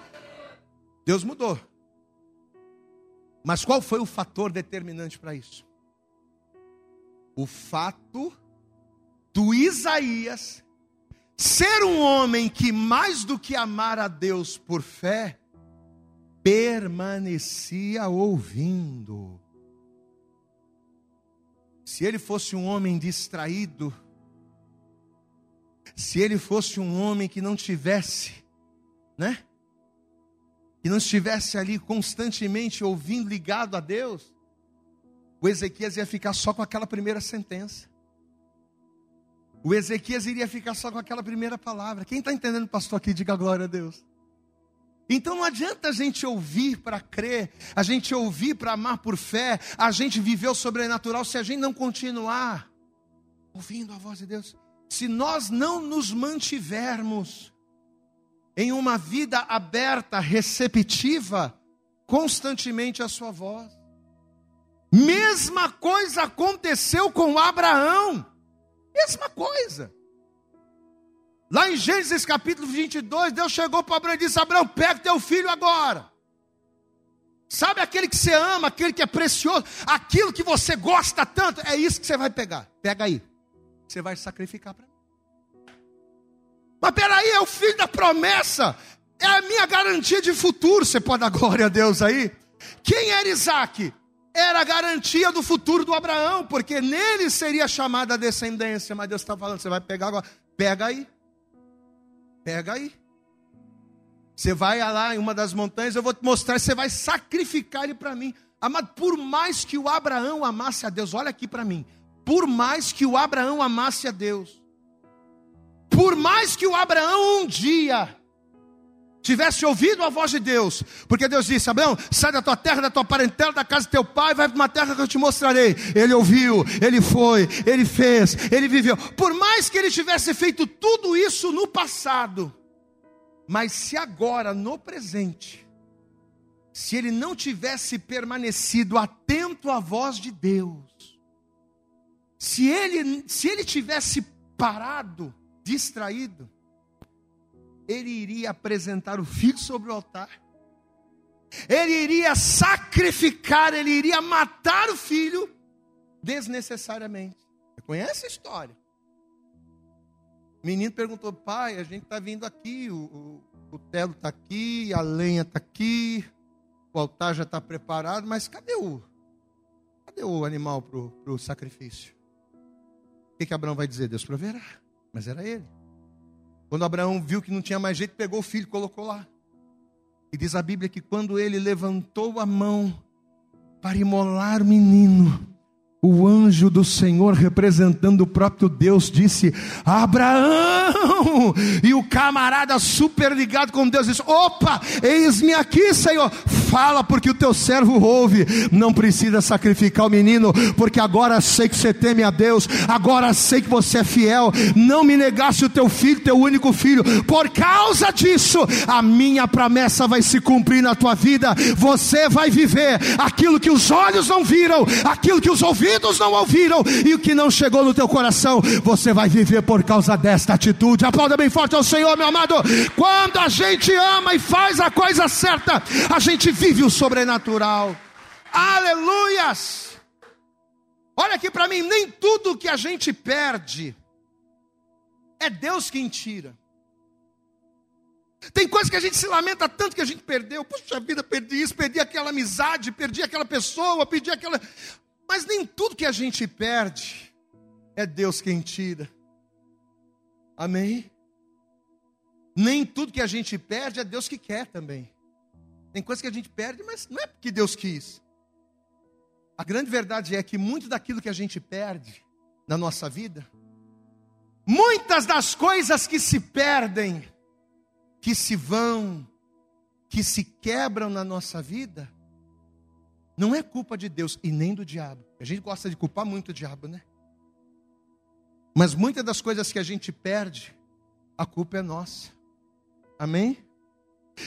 Deus mudou. Mas qual foi o fator determinante para isso? O fato do Isaías ser um homem que, mais do que amar a Deus por fé, permanecia ouvindo. Se ele fosse um homem distraído, se ele fosse um homem que não tivesse, né? Que não estivesse ali constantemente ouvindo, ligado a Deus, o Ezequias ia ficar só com aquela primeira sentença. O Ezequias iria ficar só com aquela primeira palavra. Quem está entendendo, pastor, aqui, diga glória a Deus. Então não adianta a gente ouvir para crer, a gente ouvir para amar por fé, a gente viver o sobrenatural se a gente não continuar ouvindo a voz de Deus se nós não nos mantivermos em uma vida aberta, receptiva, constantemente a sua voz. Mesma coisa aconteceu com Abraão. Mesma coisa. Lá em Gênesis capítulo 22, Deus chegou para Abraão e disse: Abraão, pega teu filho agora. Sabe aquele que você ama, aquele que é precioso, aquilo que você gosta tanto, é isso que você vai pegar. Pega aí você vai sacrificar para mim. Mas peraí, é o filho da promessa, é a minha garantia de futuro. Você pode dar glória a Deus aí? Quem era Isaac? Era a garantia do futuro do Abraão, porque nele seria chamada a descendência. Mas Deus está falando: você vai pegar agora, pega aí, pega aí. Você vai lá em uma das montanhas, eu vou te mostrar, você vai sacrificar ele para mim. Amado, por mais que o Abraão amasse a Deus, olha aqui para mim por mais que o Abraão amasse a Deus, por mais que o Abraão um dia tivesse ouvido a voz de Deus, porque Deus disse: Abraão, sai da tua terra, da tua parentela, da casa do teu pai, vai para uma terra que eu te mostrarei. Ele ouviu, ele foi, ele fez, ele viveu. Por mais que ele tivesse feito tudo isso no passado, mas se agora, no presente, se ele não tivesse permanecido atento à voz de Deus, se ele, se ele tivesse parado, distraído, ele iria apresentar o filho sobre o altar, ele iria sacrificar, ele iria matar o filho desnecessariamente. Você conhece a história? O menino perguntou: pai, a gente está vindo aqui, o, o, o telo está aqui, a lenha está aqui, o altar já está preparado, mas cadê o, cadê o animal para o sacrifício? Que, que Abraão vai dizer? Deus proverá. Mas era ele. Quando Abraão viu que não tinha mais jeito, pegou o filho e colocou lá. E diz a Bíblia que quando ele levantou a mão para imolar o menino, o anjo do Senhor, representando o próprio Deus, disse: Abraão! E o camarada super ligado com Deus disse: Opa, eis-me aqui, Senhor. Fala, porque o teu servo ouve. Não precisa sacrificar o menino, porque agora sei que você teme a Deus, agora sei que você é fiel. Não me negasse o teu filho, teu único filho. Por causa disso, a minha promessa vai se cumprir na tua vida. Você vai viver aquilo que os olhos não viram, aquilo que os ouvidos ouvidos não ouviram e o que não chegou no teu coração, você vai viver por causa desta atitude. Aplauda bem forte ao Senhor, meu amado. Quando a gente ama e faz a coisa certa, a gente vive o sobrenatural. Aleluias! Olha aqui para mim, nem tudo que a gente perde é Deus quem tira. Tem coisas que a gente se lamenta tanto que a gente perdeu. Puxa vida, perdi isso, perdi aquela amizade, perdi aquela pessoa, perdi aquela. Mas nem tudo que a gente perde é Deus quem tira. Amém? Nem tudo que a gente perde é Deus que quer também. Tem coisas que a gente perde, mas não é porque Deus quis. A grande verdade é que muito daquilo que a gente perde na nossa vida, muitas das coisas que se perdem, que se vão, que se quebram na nossa vida, não é culpa de Deus e nem do diabo. A gente gosta de culpar muito o diabo, né? Mas muitas das coisas que a gente perde, a culpa é nossa. Amém?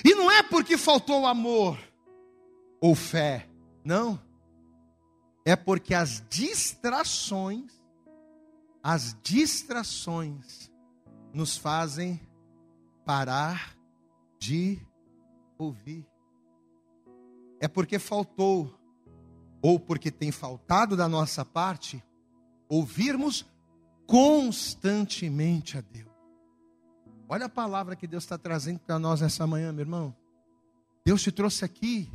E não é porque faltou amor ou fé, não. É porque as distrações, as distrações nos fazem parar de ouvir é porque faltou, ou porque tem faltado da nossa parte, ouvirmos constantemente a Deus. Olha a palavra que Deus está trazendo para nós nessa manhã, meu irmão. Deus te trouxe aqui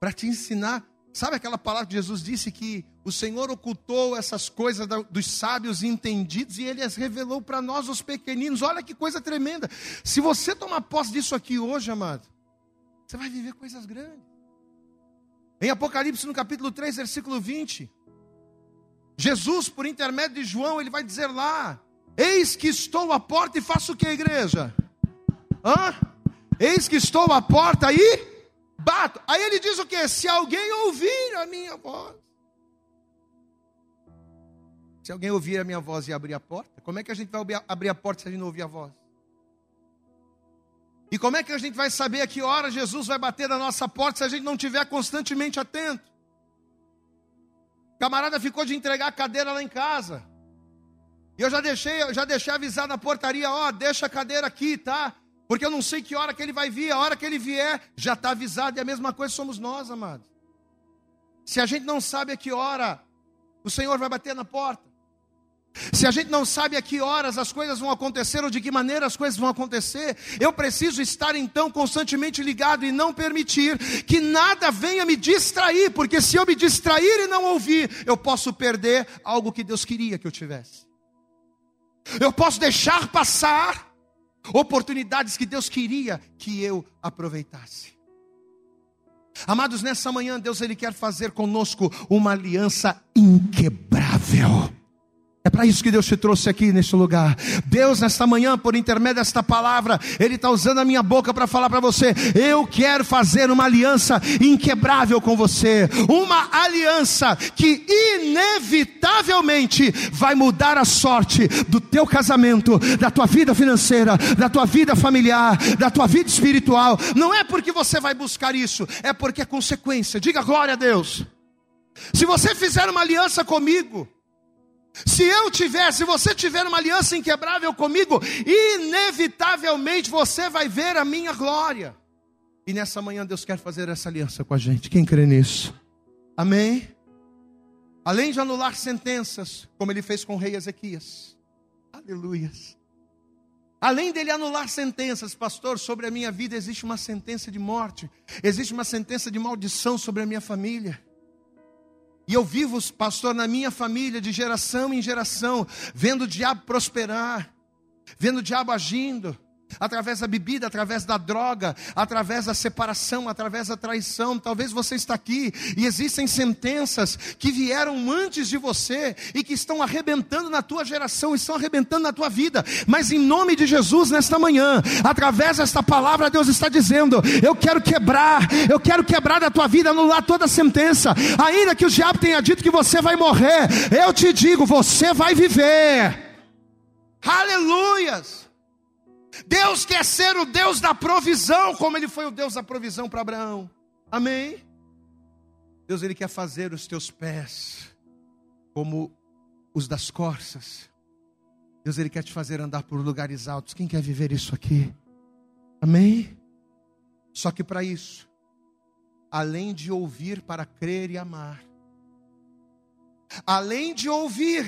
para te ensinar. Sabe aquela palavra que Jesus disse que o Senhor ocultou essas coisas dos sábios e entendidos e Ele as revelou para nós, os pequeninos. Olha que coisa tremenda. Se você tomar posse disso aqui hoje, amado, você vai viver coisas grandes. Em Apocalipse, no capítulo 3, versículo 20, Jesus, por intermédio de João, ele vai dizer lá: Eis que estou à porta e faço o que, igreja? Hã? Eis que estou à porta e bato. Aí ele diz o que? Se alguém ouvir a minha voz. Se alguém ouvir a minha voz e abrir a porta, como é que a gente vai abrir a porta se a gente não ouvir a voz? E como é que a gente vai saber a que hora Jesus vai bater na nossa porta se a gente não estiver constantemente atento? O camarada ficou de entregar a cadeira lá em casa. E eu já deixei, já deixei avisar na portaria, ó, deixa a cadeira aqui, tá? Porque eu não sei que hora que ele vai vir, a hora que ele vier, já está avisado, e a mesma coisa somos nós, amados. Se a gente não sabe a que hora o Senhor vai bater na porta, se a gente não sabe a que horas as coisas vão acontecer ou de que maneira as coisas vão acontecer, eu preciso estar então constantemente ligado e não permitir que nada venha me distrair, porque se eu me distrair e não ouvir, eu posso perder algo que Deus queria que eu tivesse. Eu posso deixar passar oportunidades que Deus queria que eu aproveitasse. Amados, nessa manhã Deus ele quer fazer conosco uma aliança inquebrável. É para isso que Deus te trouxe aqui neste lugar. Deus, nesta manhã, por intermédio desta palavra, Ele está usando a minha boca para falar para você: eu quero fazer uma aliança inquebrável com você, uma aliança que inevitavelmente vai mudar a sorte do teu casamento, da tua vida financeira, da tua vida familiar, da tua vida espiritual. Não é porque você vai buscar isso, é porque é consequência. Diga glória a Deus. Se você fizer uma aliança comigo, se eu tiver, se você tiver uma aliança inquebrável comigo, inevitavelmente você vai ver a minha glória. E nessa manhã Deus quer fazer essa aliança com a gente. Quem crê nisso? Amém? Além de anular sentenças, como ele fez com o rei Ezequias. Aleluias. Além dele anular sentenças, pastor, sobre a minha vida existe uma sentença de morte, existe uma sentença de maldição sobre a minha família. E eu vivo, pastor, na minha família, de geração em geração, vendo o diabo prosperar, vendo o diabo agindo. Através da bebida, através da droga, através da separação, através da traição. Talvez você está aqui e existem sentenças que vieram antes de você e que estão arrebentando na tua geração, estão arrebentando na tua vida. Mas em nome de Jesus, nesta manhã, através desta palavra, Deus está dizendo: Eu quero quebrar, eu quero quebrar da tua vida, anular toda sentença. Ainda que o diabo tenha dito que você vai morrer, eu te digo, você vai viver. Aleluias! Deus quer ser o Deus da provisão, como ele foi o Deus da provisão para Abraão. Amém? Deus ele quer fazer os teus pés como os das corças. Deus ele quer te fazer andar por lugares altos. Quem quer viver isso aqui? Amém? Só que para isso, além de ouvir para crer e amar, além de ouvir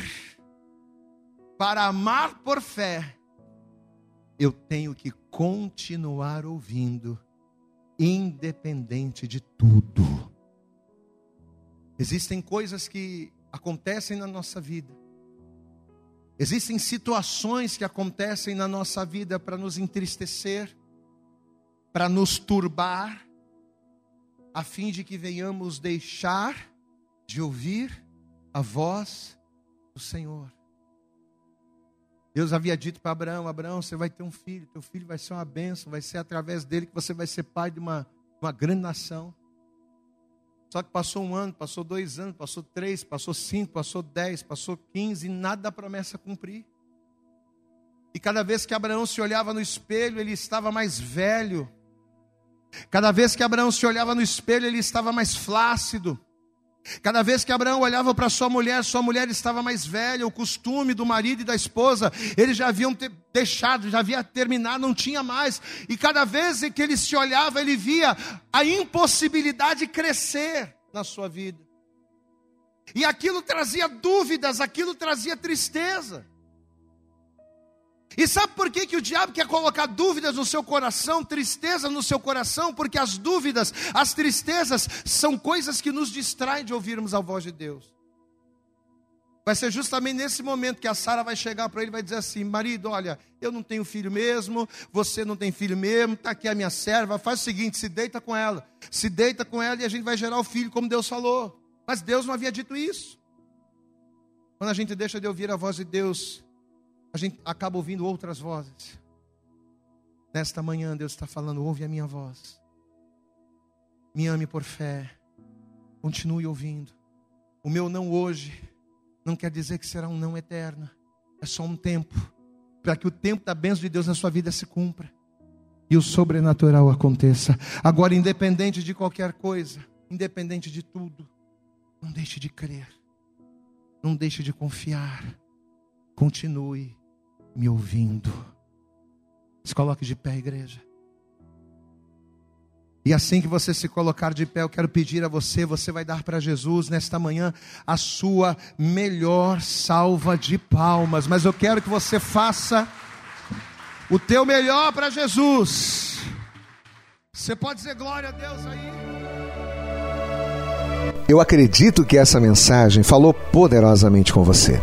para amar por fé, eu tenho que continuar ouvindo, independente de tudo. Existem coisas que acontecem na nossa vida, existem situações que acontecem na nossa vida para nos entristecer, para nos turbar, a fim de que venhamos deixar de ouvir a voz do Senhor. Deus havia dito para Abraão: Abraão, você vai ter um filho, teu filho vai ser uma bênção, vai ser através dele que você vai ser pai de uma, uma grande nação. Só que passou um ano, passou dois anos, passou três, passou cinco, passou dez, passou quinze, e nada da promessa cumprir. E cada vez que Abraão se olhava no espelho, ele estava mais velho. Cada vez que Abraão se olhava no espelho, ele estava mais flácido. Cada vez que Abraão olhava para sua mulher, sua mulher estava mais velha, o costume do marido e da esposa, eles já haviam deixado, já havia terminado, não tinha mais. E cada vez que ele se olhava, ele via a impossibilidade de crescer na sua vida. E aquilo trazia dúvidas, aquilo trazia tristeza. E sabe por que, que o diabo quer colocar dúvidas no seu coração, tristeza no seu coração? Porque as dúvidas, as tristezas, são coisas que nos distraem de ouvirmos a voz de Deus. Vai ser justamente nesse momento que a Sara vai chegar para ele e vai dizer assim: Marido, olha, eu não tenho filho mesmo, você não tem filho mesmo, está aqui a minha serva. Faz o seguinte: se deita com ela, se deita com ela e a gente vai gerar o filho, como Deus falou. Mas Deus não havia dito isso. Quando a gente deixa de ouvir a voz de Deus, a gente acaba ouvindo outras vozes. Nesta manhã, Deus está falando: ouve a minha voz. Me ame por fé. Continue ouvindo. O meu não hoje não quer dizer que será um não eterno. É só um tempo. Para que o tempo da bênção de Deus na sua vida se cumpra. E o sobrenatural aconteça. Agora, independente de qualquer coisa, independente de tudo, não deixe de crer. Não deixe de confiar. Continue me ouvindo. Se coloque de pé, igreja. E assim que você se colocar de pé, eu quero pedir a você, você vai dar para Jesus nesta manhã a sua melhor salva de palmas, mas eu quero que você faça o teu melhor para Jesus. Você pode dizer glória a Deus aí? Eu acredito que essa mensagem falou poderosamente com você.